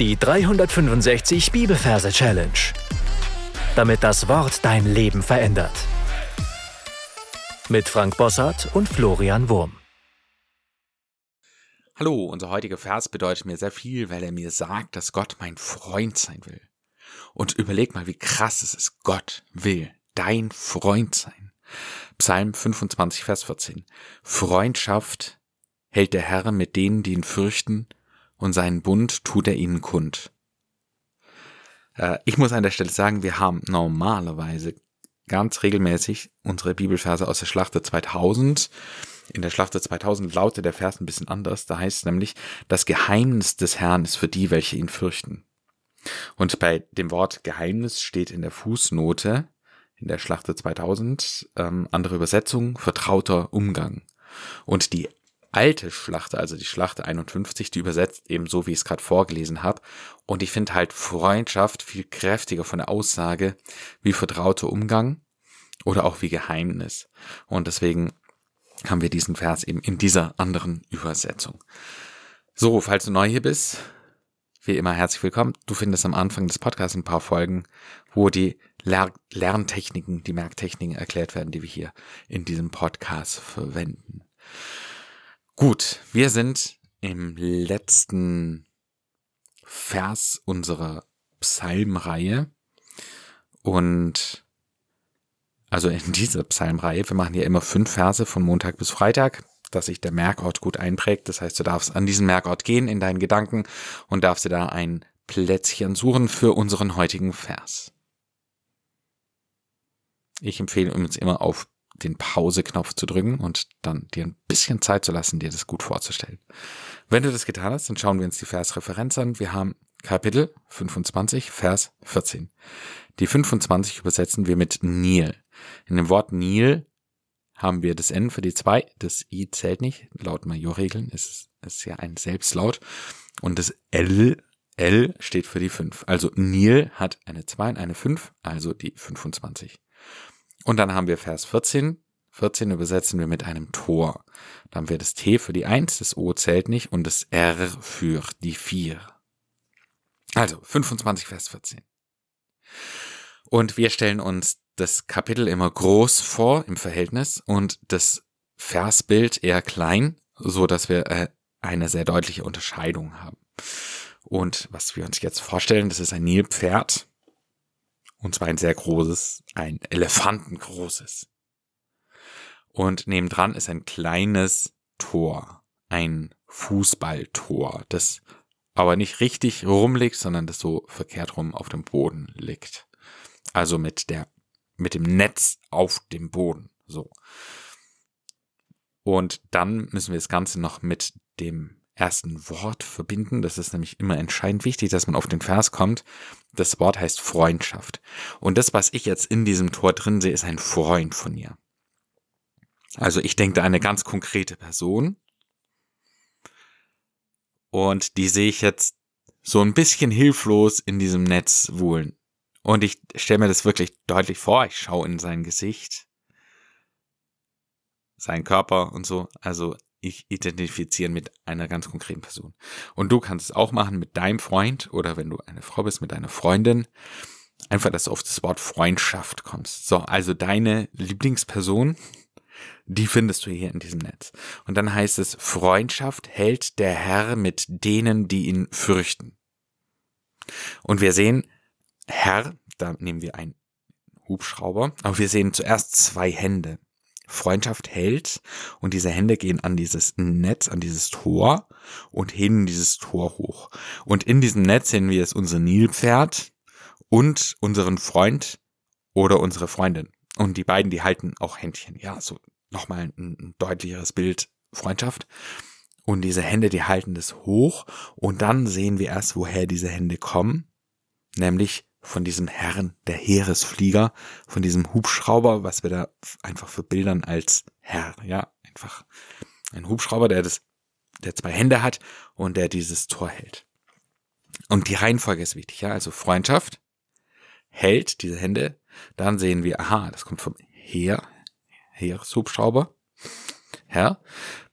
Die 365 Bibelverse Challenge. Damit das Wort dein Leben verändert. Mit Frank Bossart und Florian Wurm. Hallo, unser heutiger Vers bedeutet mir sehr viel, weil er mir sagt, dass Gott mein Freund sein will. Und überleg mal, wie krass es ist. Gott will dein Freund sein. Psalm 25, Vers 14. Freundschaft hält der Herr mit denen, die ihn fürchten, und seinen Bund tut er ihnen kund. Äh, ich muss an der Stelle sagen, wir haben normalerweise ganz regelmäßig unsere Bibelverse aus der Schlachte 2000. In der Schlachte 2000 lautet der Vers ein bisschen anders. Da heißt es nämlich, das Geheimnis des Herrn ist für die, welche ihn fürchten. Und bei dem Wort Geheimnis steht in der Fußnote in der Schlachte 2000 ähm, andere Übersetzung vertrauter Umgang. Und die alte Schlachte, also die Schlachte 51, die übersetzt eben so, wie ich es gerade vorgelesen habe. Und ich finde halt Freundschaft viel kräftiger von der Aussage wie vertrauter Umgang oder auch wie Geheimnis. Und deswegen haben wir diesen Vers eben in dieser anderen Übersetzung. So, falls du neu hier bist, wie immer herzlich willkommen. Du findest am Anfang des Podcasts ein paar Folgen, wo die Ler Lerntechniken, die Merktechniken erklärt werden, die wir hier in diesem Podcast verwenden. Gut, wir sind im letzten Vers unserer Psalmreihe und also in dieser Psalmreihe, wir machen ja immer fünf Verse von Montag bis Freitag, dass sich der Merkort gut einprägt. Das heißt, du darfst an diesen Merkort gehen in deinen Gedanken und darfst dir da ein Plätzchen suchen für unseren heutigen Vers. Ich empfehle uns immer auf den Pause-Knopf zu drücken und dann dir ein bisschen Zeit zu lassen, dir das gut vorzustellen. Wenn du das getan hast, dann schauen wir uns die Versreferenz an. Wir haben Kapitel 25, Vers 14. Die 25 übersetzen wir mit Nil. In dem Wort Nil haben wir das N für die 2, das I zählt nicht, laut Majorregeln ist es ja ein Selbstlaut und das L L steht für die 5. Also Nil hat eine 2 und eine 5, also die 25. Und dann haben wir Vers 14. 14 übersetzen wir mit einem Tor. Dann haben wir das T für die 1, das O zählt nicht und das R für die 4. Also 25 Vers 14. Und wir stellen uns das Kapitel immer groß vor im Verhältnis und das Versbild eher klein, so dass wir äh, eine sehr deutliche Unterscheidung haben. Und was wir uns jetzt vorstellen, das ist ein Nilpferd und zwar ein sehr großes, ein elefantengroßes. Und nebendran ist ein kleines Tor, ein Fußballtor, das aber nicht richtig rumliegt, sondern das so verkehrt rum auf dem Boden liegt. Also mit der, mit dem Netz auf dem Boden, so. Und dann müssen wir das Ganze noch mit dem ersten Wort verbinden. Das ist nämlich immer entscheidend wichtig, dass man auf den Vers kommt. Das Wort heißt Freundschaft. Und das, was ich jetzt in diesem Tor drin sehe, ist ein Freund von mir. Also ich denke da eine ganz konkrete Person. Und die sehe ich jetzt so ein bisschen hilflos in diesem Netz wohlen. Und ich stelle mir das wirklich deutlich vor. Ich schaue in sein Gesicht, seinen Körper und so. Also identifizieren mit einer ganz konkreten Person. Und du kannst es auch machen mit deinem Freund oder wenn du eine Frau bist, mit deiner Freundin. Einfach, dass du auf das Wort Freundschaft kommst. So, also deine Lieblingsperson, die findest du hier in diesem Netz. Und dann heißt es, Freundschaft hält der Herr mit denen, die ihn fürchten. Und wir sehen, Herr, da nehmen wir einen Hubschrauber, aber wir sehen zuerst zwei Hände. Freundschaft hält und diese Hände gehen an dieses Netz, an dieses Tor und heben dieses Tor hoch. Und in diesem Netz sehen wir jetzt unser Nilpferd und unseren Freund oder unsere Freundin. Und die beiden, die halten auch Händchen. Ja, so nochmal ein deutlicheres Bild Freundschaft. Und diese Hände, die halten das hoch und dann sehen wir erst, woher diese Hände kommen, nämlich von diesem Herrn, der Heeresflieger, von diesem Hubschrauber, was wir da einfach verbildern als Herr, ja, einfach ein Hubschrauber, der das, der zwei Hände hat und der dieses Tor hält. Und die Reihenfolge ist wichtig, ja, also Freundschaft hält diese Hände, dann sehen wir, aha, das kommt vom Heer, Heereshubschrauber, Herr,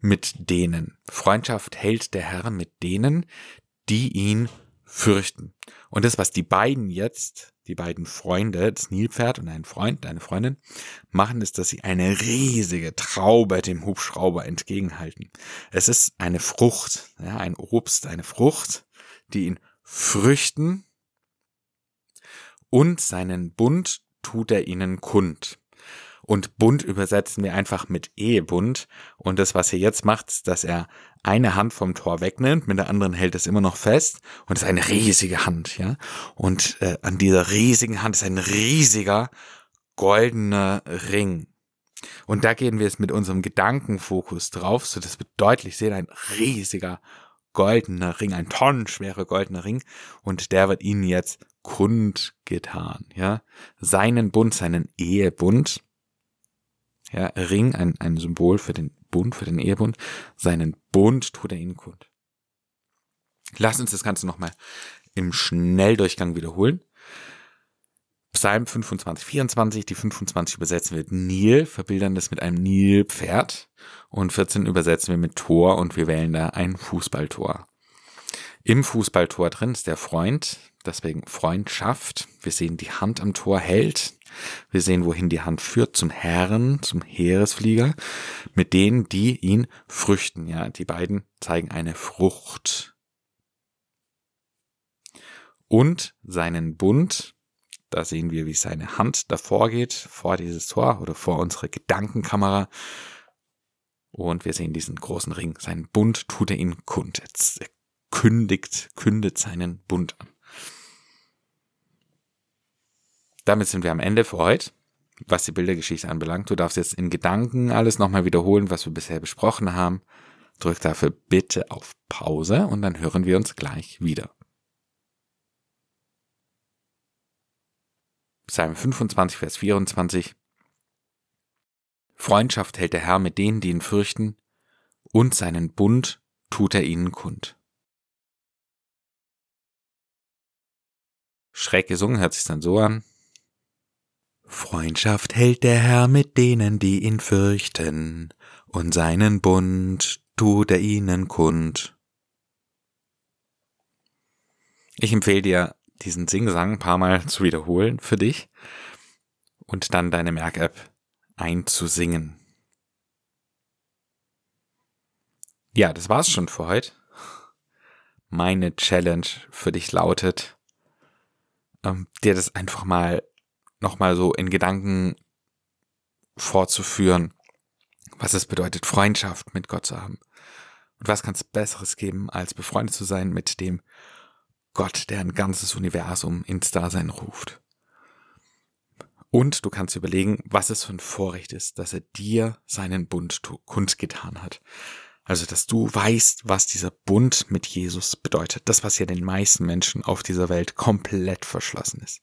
mit denen. Freundschaft hält der Herr mit denen, die ihn fürchten. Und das, was die beiden jetzt, die beiden Freunde, das Nilpferd und ein Freund, eine Freundin, machen, ist, dass sie eine riesige Traube dem Hubschrauber entgegenhalten. Es ist eine Frucht, ja, ein Obst, eine Frucht, die ihn früchten und seinen Bund tut er ihnen kund. Und Bund übersetzen wir einfach mit Ehebund. Und das, was er jetzt macht, ist, dass er eine Hand vom Tor wegnimmt, mit der anderen hält es immer noch fest. Und es ist eine riesige Hand, ja. Und äh, an dieser riesigen Hand ist ein riesiger goldener Ring. Und da gehen wir jetzt mit unserem Gedankenfokus drauf, so dass wir deutlich sehen, ein riesiger goldener Ring, ein tonnenschwerer goldener Ring. Und der wird ihnen jetzt kundgetan, ja. Seinen Bund, seinen Ehebund ja, Ring, ein, ein Symbol für den Bund, für den Ehebund. Seinen Bund tut er ihnen kund. Lass uns das Ganze nochmal im Schnelldurchgang wiederholen. Psalm 25, 24, die 25 übersetzen wir Nil, verbildern das mit einem Nilpferd und 14 übersetzen wir mit Tor und wir wählen da ein Fußballtor. Im Fußballtor drin ist der Freund, deswegen Freundschaft. Wir sehen die Hand am Tor hält, wir sehen, wohin die Hand führt, zum Herren, zum Heeresflieger, mit denen, die ihn früchten. Ja, die beiden zeigen eine Frucht. Und seinen Bund, da sehen wir, wie seine Hand davor geht, vor dieses Tor oder vor unsere Gedankenkamera. Und wir sehen diesen großen Ring. Seinen Bund tut er ihn kund. Er kündigt, kündet seinen Bund an. Damit sind wir am Ende für heute, was die Bildergeschichte anbelangt. Du darfst jetzt in Gedanken alles nochmal wiederholen, was wir bisher besprochen haben. Drück dafür bitte auf Pause und dann hören wir uns gleich wieder. Psalm 25, Vers 24. Freundschaft hält der Herr mit denen, die ihn fürchten, und seinen Bund tut er ihnen kund. Schräg gesungen hört sich dann so an. Freundschaft hält der Herr mit denen, die ihn fürchten, und seinen Bund tut er ihnen kund. Ich empfehle dir, diesen Singsang ein paar Mal zu wiederholen für dich und dann deine Merk-App einzusingen. Ja, das war's schon für heute. Meine Challenge für dich lautet, ähm, dir das einfach mal nochmal so in Gedanken vorzuführen, was es bedeutet, Freundschaft mit Gott zu haben. Und was kann es Besseres geben, als befreundet zu sein mit dem Gott, der ein ganzes Universum ins Dasein ruft. Und du kannst überlegen, was es für ein Vorrecht ist, dass er dir seinen Bund kundgetan hat. Also, dass du weißt, was dieser Bund mit Jesus bedeutet. Das, was ja den meisten Menschen auf dieser Welt komplett verschlossen ist.